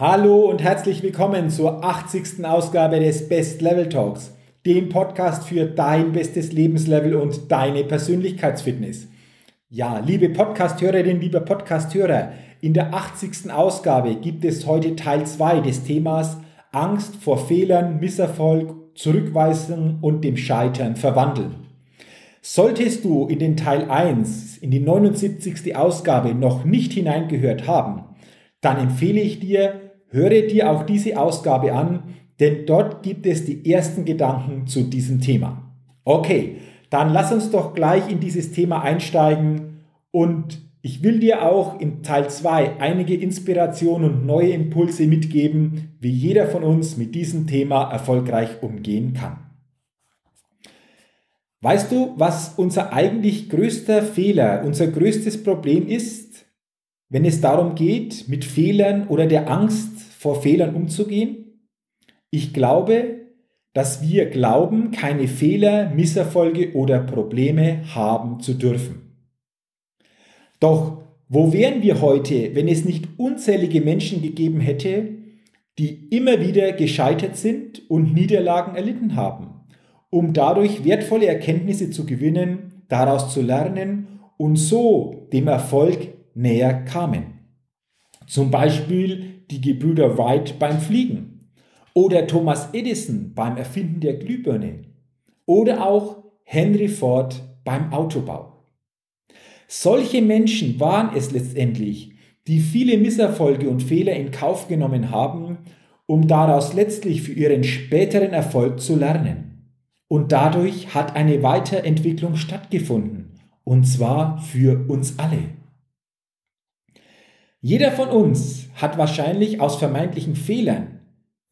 Hallo und herzlich willkommen zur 80. Ausgabe des Best Level Talks, dem Podcast für dein bestes Lebenslevel und deine Persönlichkeitsfitness. Ja, liebe Podcasthörerin, lieber Podcasthörer, in der 80. Ausgabe gibt es heute Teil 2 des Themas Angst vor Fehlern, Misserfolg, Zurückweisung und dem Scheitern verwandeln. Solltest du in den Teil 1, in die 79. Ausgabe noch nicht hineingehört haben, dann empfehle ich dir, höre dir auch diese Ausgabe an, denn dort gibt es die ersten Gedanken zu diesem Thema. Okay, dann lass uns doch gleich in dieses Thema einsteigen und ich will dir auch in Teil 2 einige Inspirationen und neue Impulse mitgeben, wie jeder von uns mit diesem Thema erfolgreich umgehen kann. Weißt du, was unser eigentlich größter Fehler, unser größtes Problem ist, wenn es darum geht, mit Fehlern oder der Angst vor Fehlern umzugehen? Ich glaube, dass wir glauben, keine Fehler, Misserfolge oder Probleme haben zu dürfen. Doch wo wären wir heute, wenn es nicht unzählige Menschen gegeben hätte, die immer wieder gescheitert sind und Niederlagen erlitten haben, um dadurch wertvolle Erkenntnisse zu gewinnen, daraus zu lernen und so dem Erfolg näher kamen. Zum Beispiel die Gebrüder Wright beim Fliegen oder Thomas Edison beim Erfinden der Glühbirne oder auch Henry Ford beim Autobau. Solche Menschen waren es letztendlich, die viele Misserfolge und Fehler in Kauf genommen haben, um daraus letztlich für ihren späteren Erfolg zu lernen. Und dadurch hat eine Weiterentwicklung stattgefunden, und zwar für uns alle. Jeder von uns hat wahrscheinlich aus vermeintlichen Fehlern,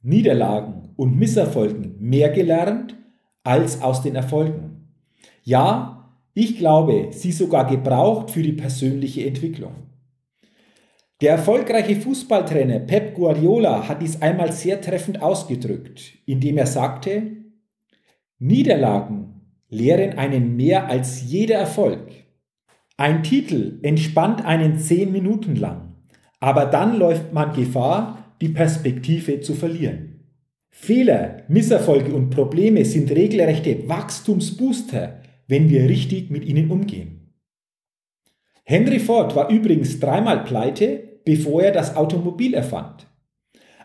Niederlagen und Misserfolgen mehr gelernt als aus den Erfolgen. Ja, ich glaube, sie sogar gebraucht für die persönliche Entwicklung. Der erfolgreiche Fußballtrainer Pep Guardiola hat dies einmal sehr treffend ausgedrückt, indem er sagte, Niederlagen lehren einen mehr als jeder Erfolg. Ein Titel entspannt einen zehn Minuten lang. Aber dann läuft man Gefahr, die Perspektive zu verlieren. Fehler, Misserfolge und Probleme sind regelrechte Wachstumsbooster, wenn wir richtig mit ihnen umgehen. Henry Ford war übrigens dreimal pleite, bevor er das Automobil erfand.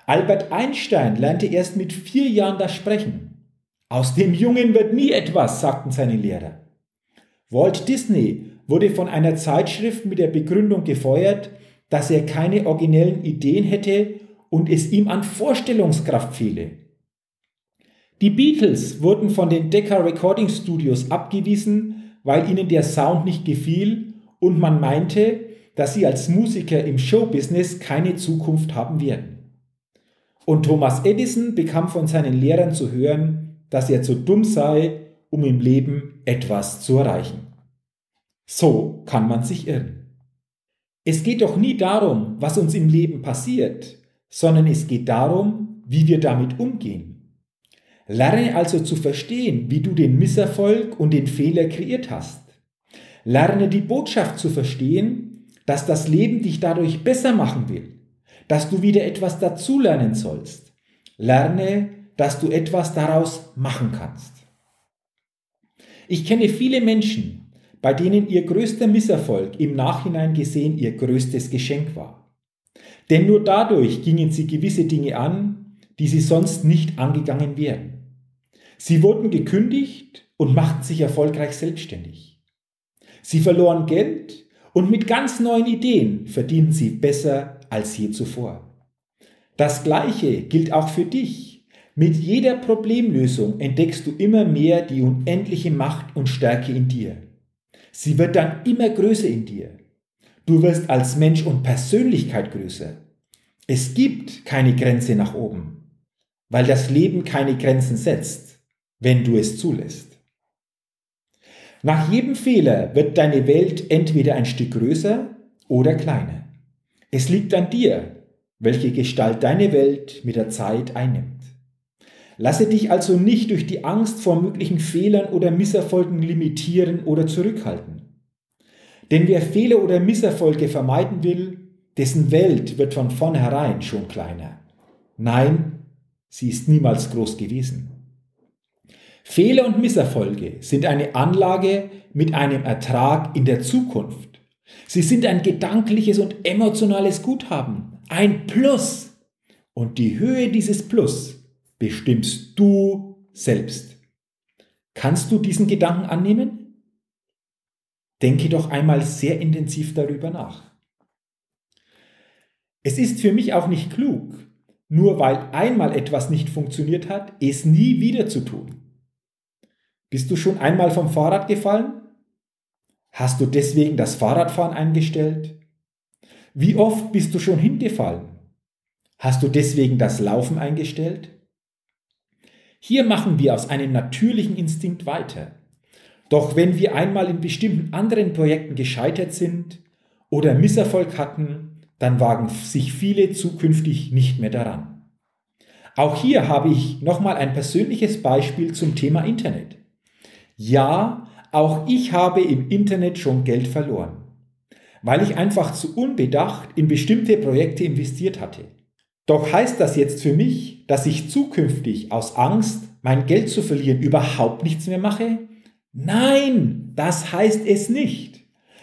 Albert Einstein lernte erst mit vier Jahren das Sprechen. Aus dem Jungen wird nie etwas, sagten seine Lehrer. Walt Disney wurde von einer Zeitschrift mit der Begründung gefeuert, dass er keine originellen Ideen hätte und es ihm an Vorstellungskraft fehle. Die Beatles wurden von den Decca Recording Studios abgewiesen, weil ihnen der Sound nicht gefiel und man meinte, dass sie als Musiker im Showbusiness keine Zukunft haben werden. Und Thomas Edison bekam von seinen Lehrern zu hören, dass er zu dumm sei, um im Leben etwas zu erreichen. So kann man sich irren. Es geht doch nie darum, was uns im Leben passiert, sondern es geht darum, wie wir damit umgehen. Lerne also zu verstehen, wie du den Misserfolg und den Fehler kreiert hast. Lerne die Botschaft zu verstehen, dass das Leben dich dadurch besser machen will, dass du wieder etwas dazulernen sollst. Lerne, dass du etwas daraus machen kannst. Ich kenne viele Menschen, bei denen ihr größter Misserfolg im Nachhinein gesehen ihr größtes Geschenk war. Denn nur dadurch gingen sie gewisse Dinge an, die sie sonst nicht angegangen wären. Sie wurden gekündigt und machten sich erfolgreich selbstständig. Sie verloren Geld und mit ganz neuen Ideen verdienen sie besser als je zuvor. Das Gleiche gilt auch für dich. Mit jeder Problemlösung entdeckst du immer mehr die unendliche Macht und Stärke in dir. Sie wird dann immer größer in dir. Du wirst als Mensch und Persönlichkeit größer. Es gibt keine Grenze nach oben, weil das Leben keine Grenzen setzt, wenn du es zulässt. Nach jedem Fehler wird deine Welt entweder ein Stück größer oder kleiner. Es liegt an dir, welche Gestalt deine Welt mit der Zeit einnimmt. Lasse dich also nicht durch die Angst vor möglichen Fehlern oder Misserfolgen limitieren oder zurückhalten. Denn wer Fehler oder Misserfolge vermeiden will, dessen Welt wird von vornherein schon kleiner. Nein, sie ist niemals groß gewesen. Fehler und Misserfolge sind eine Anlage mit einem Ertrag in der Zukunft. Sie sind ein gedankliches und emotionales Guthaben, ein Plus. Und die Höhe dieses Plus bestimmst du selbst. Kannst du diesen Gedanken annehmen? Denke doch einmal sehr intensiv darüber nach. Es ist für mich auch nicht klug, nur weil einmal etwas nicht funktioniert hat, es nie wieder zu tun. Bist du schon einmal vom Fahrrad gefallen? Hast du deswegen das Fahrradfahren eingestellt? Wie oft bist du schon hingefallen? Hast du deswegen das Laufen eingestellt? Hier machen wir aus einem natürlichen Instinkt weiter. Doch wenn wir einmal in bestimmten anderen Projekten gescheitert sind oder Misserfolg hatten, dann wagen sich viele zukünftig nicht mehr daran. Auch hier habe ich nochmal ein persönliches Beispiel zum Thema Internet. Ja, auch ich habe im Internet schon Geld verloren, weil ich einfach zu unbedacht in bestimmte Projekte investiert hatte. Doch heißt das jetzt für mich, dass ich zukünftig aus Angst, mein Geld zu verlieren, überhaupt nichts mehr mache? Nein, das heißt es nicht.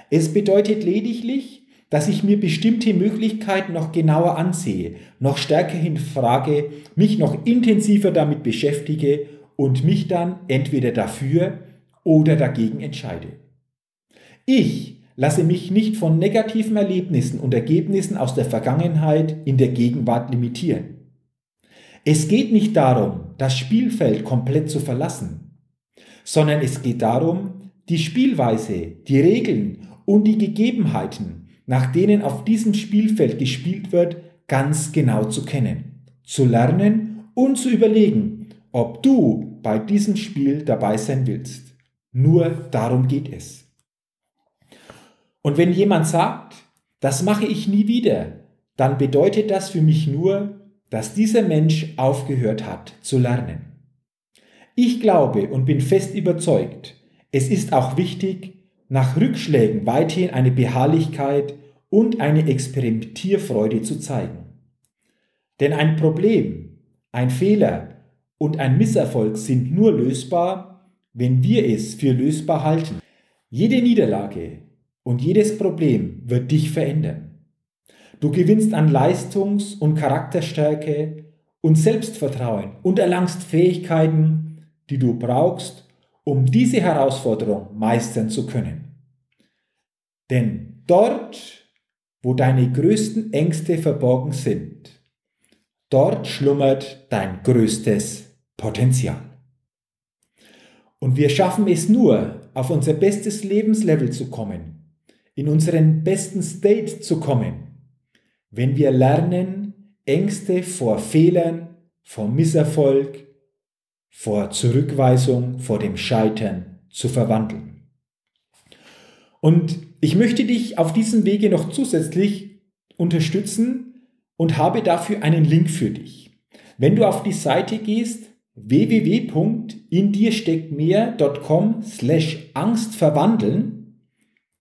Es bedeutet lediglich, dass ich mir bestimmte Möglichkeiten noch genauer ansehe, noch stärker hinfrage, mich noch intensiver damit beschäftige und mich dann entweder dafür oder dagegen entscheide. Ich lasse mich nicht von negativen Erlebnissen und Ergebnissen aus der Vergangenheit in der Gegenwart limitieren. Es geht nicht darum, das Spielfeld komplett zu verlassen, sondern es geht darum, die Spielweise, die Regeln und die Gegebenheiten, nach denen auf diesem Spielfeld gespielt wird, ganz genau zu kennen, zu lernen und zu überlegen, ob du bei diesem Spiel dabei sein willst. Nur darum geht es. Und wenn jemand sagt, das mache ich nie wieder, dann bedeutet das für mich nur, dass dieser Mensch aufgehört hat zu lernen. Ich glaube und bin fest überzeugt, es ist auch wichtig, nach Rückschlägen weiterhin eine Beharrlichkeit und eine Experimentierfreude zu zeigen. Denn ein Problem, ein Fehler und ein Misserfolg sind nur lösbar, wenn wir es für lösbar halten. Jede Niederlage und jedes Problem wird dich verändern. Du gewinnst an Leistungs- und Charakterstärke und Selbstvertrauen und erlangst Fähigkeiten, die du brauchst, um diese Herausforderung meistern zu können. Denn dort, wo deine größten Ängste verborgen sind, dort schlummert dein größtes Potenzial. Und wir schaffen es nur, auf unser bestes Lebenslevel zu kommen, in unseren besten State zu kommen, wenn wir lernen, Ängste vor Fehlern, vor Misserfolg, vor Zurückweisung, vor dem Scheitern zu verwandeln. Und ich möchte dich auf diesem Wege noch zusätzlich unterstützen und habe dafür einen Link für dich. Wenn du auf die Seite gehst, www.indirstecktmehr.com slash Angst verwandeln.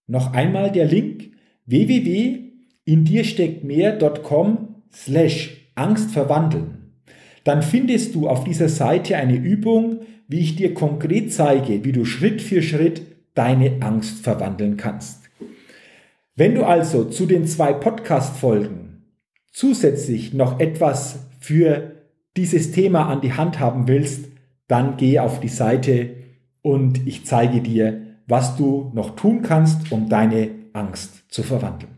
Noch einmal der Link www.indirstecktmehr.com slash Angst verwandeln. Dann findest du auf dieser Seite eine Übung, wie ich dir konkret zeige, wie du Schritt für Schritt deine Angst verwandeln kannst. Wenn du also zu den zwei Podcast-Folgen zusätzlich noch etwas für dieses Thema an die Hand haben willst, dann geh auf die Seite und ich zeige dir, was du noch tun kannst, um deine Angst zu verwandeln.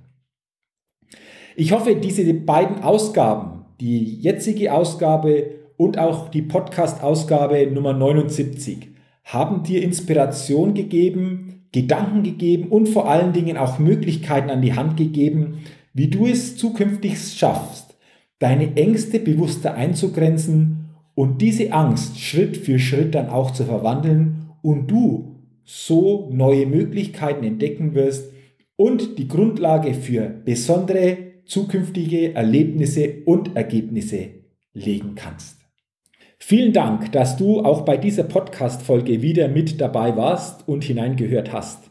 Ich hoffe, diese beiden Ausgaben, die jetzige Ausgabe und auch die Podcast-Ausgabe Nummer 79, haben dir Inspiration gegeben, Gedanken gegeben und vor allen Dingen auch Möglichkeiten an die Hand gegeben, wie du es zukünftig schaffst, deine Ängste bewusster einzugrenzen und diese Angst Schritt für Schritt dann auch zu verwandeln und du so neue Möglichkeiten entdecken wirst und die Grundlage für besondere zukünftige Erlebnisse und Ergebnisse legen kannst. Vielen Dank, dass du auch bei dieser Podcast-Folge wieder mit dabei warst und hineingehört hast.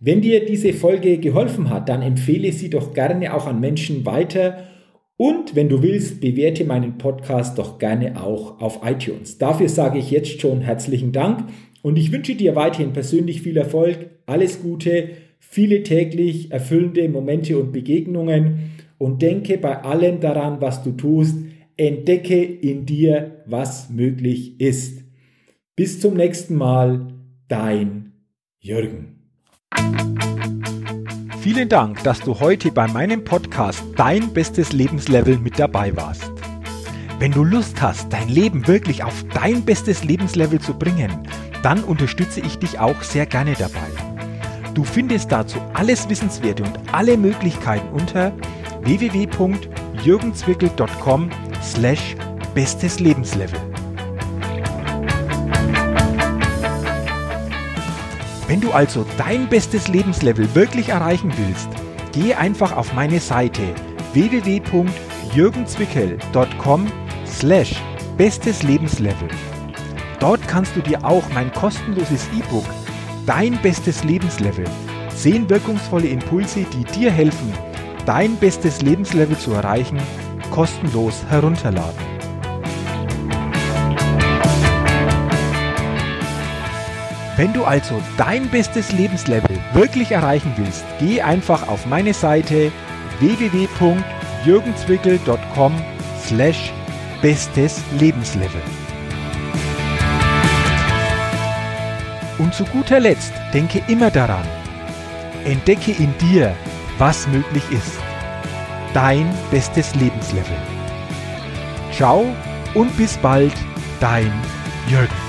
Wenn dir diese Folge geholfen hat, dann empfehle sie doch gerne auch an Menschen weiter und wenn du willst, bewerte meinen Podcast doch gerne auch auf iTunes. Dafür sage ich jetzt schon herzlichen Dank und ich wünsche dir weiterhin persönlich viel Erfolg, alles Gute, viele täglich erfüllende Momente und Begegnungen und denke bei allem daran, was du tust, entdecke in dir, was möglich ist. Bis zum nächsten Mal, dein Jürgen. Vielen Dank, dass du heute bei meinem Podcast Dein bestes Lebenslevel mit dabei warst. Wenn du Lust hast, dein Leben wirklich auf dein bestes Lebenslevel zu bringen, dann unterstütze ich dich auch sehr gerne dabei. Du findest dazu alles Wissenswerte und alle Möglichkeiten unter www.jürgenzwickel.com slash bestes Lebenslevel. Wenn du also dein bestes Lebenslevel wirklich erreichen willst, geh einfach auf meine Seite www.jürgenzwickel.com slash bestes Lebenslevel. Dort kannst du dir auch mein kostenloses E-Book Dein bestes Lebenslevel. 10 wirkungsvolle Impulse, die dir helfen, dein bestes Lebenslevel zu erreichen, kostenlos herunterladen. Wenn du also dein bestes Lebenslevel wirklich erreichen willst, geh einfach auf meine Seite www.jürgenzwickel.com slash bestes Lebenslevel. Und zu guter Letzt denke immer daran, entdecke in dir, was möglich ist. Dein bestes Lebenslevel. Ciao und bis bald, dein Jürgen.